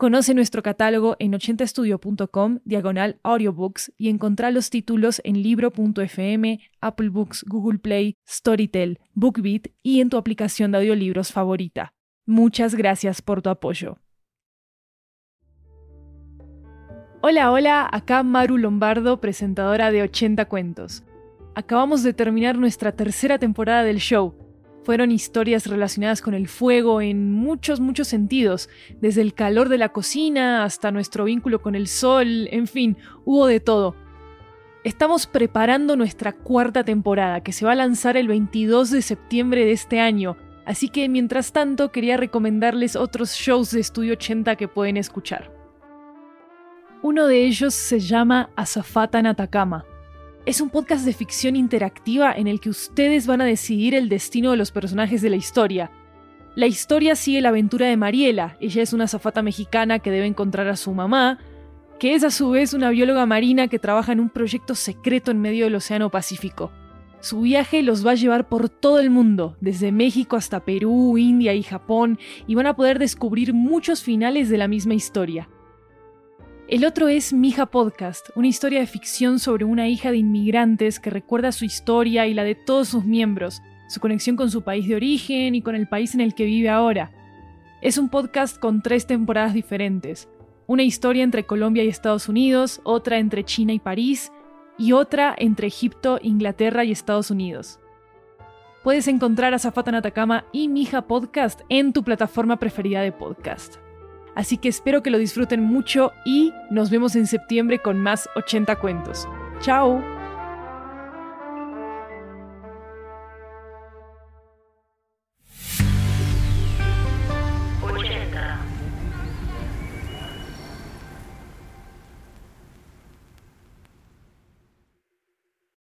Conoce nuestro catálogo en 80estudio.com, diagonal audiobooks, y encontrá los títulos en libro.fm, Apple Books, Google Play, Storytel, BookBeat y en tu aplicación de audiolibros favorita. Muchas gracias por tu apoyo. Hola, hola, acá Maru Lombardo, presentadora de 80 Cuentos. Acabamos de terminar nuestra tercera temporada del show fueron historias relacionadas con el fuego en muchos, muchos sentidos, desde el calor de la cocina hasta nuestro vínculo con el sol, en fin, hubo de todo. Estamos preparando nuestra cuarta temporada, que se va a lanzar el 22 de septiembre de este año, así que mientras tanto quería recomendarles otros shows de Estudio 80 que pueden escuchar. Uno de ellos se llama Azafata en Atacama es un podcast de ficción interactiva en el que ustedes van a decidir el destino de los personajes de la historia. La historia sigue la aventura de Mariela, ella es una azafata mexicana que debe encontrar a su mamá, que es a su vez una bióloga marina que trabaja en un proyecto secreto en medio del Océano Pacífico. Su viaje los va a llevar por todo el mundo, desde México hasta Perú, India y Japón, y van a poder descubrir muchos finales de la misma historia. El otro es Mija Podcast, una historia de ficción sobre una hija de inmigrantes que recuerda su historia y la de todos sus miembros, su conexión con su país de origen y con el país en el que vive ahora. Es un podcast con tres temporadas diferentes. Una historia entre Colombia y Estados Unidos, otra entre China y París, y otra entre Egipto, Inglaterra y Estados Unidos. Puedes encontrar a Zafata Atacama y Mija Podcast en tu plataforma preferida de podcast. Así que espero que lo disfruten mucho y nos vemos en septiembre con más 80 cuentos. ¡Chao!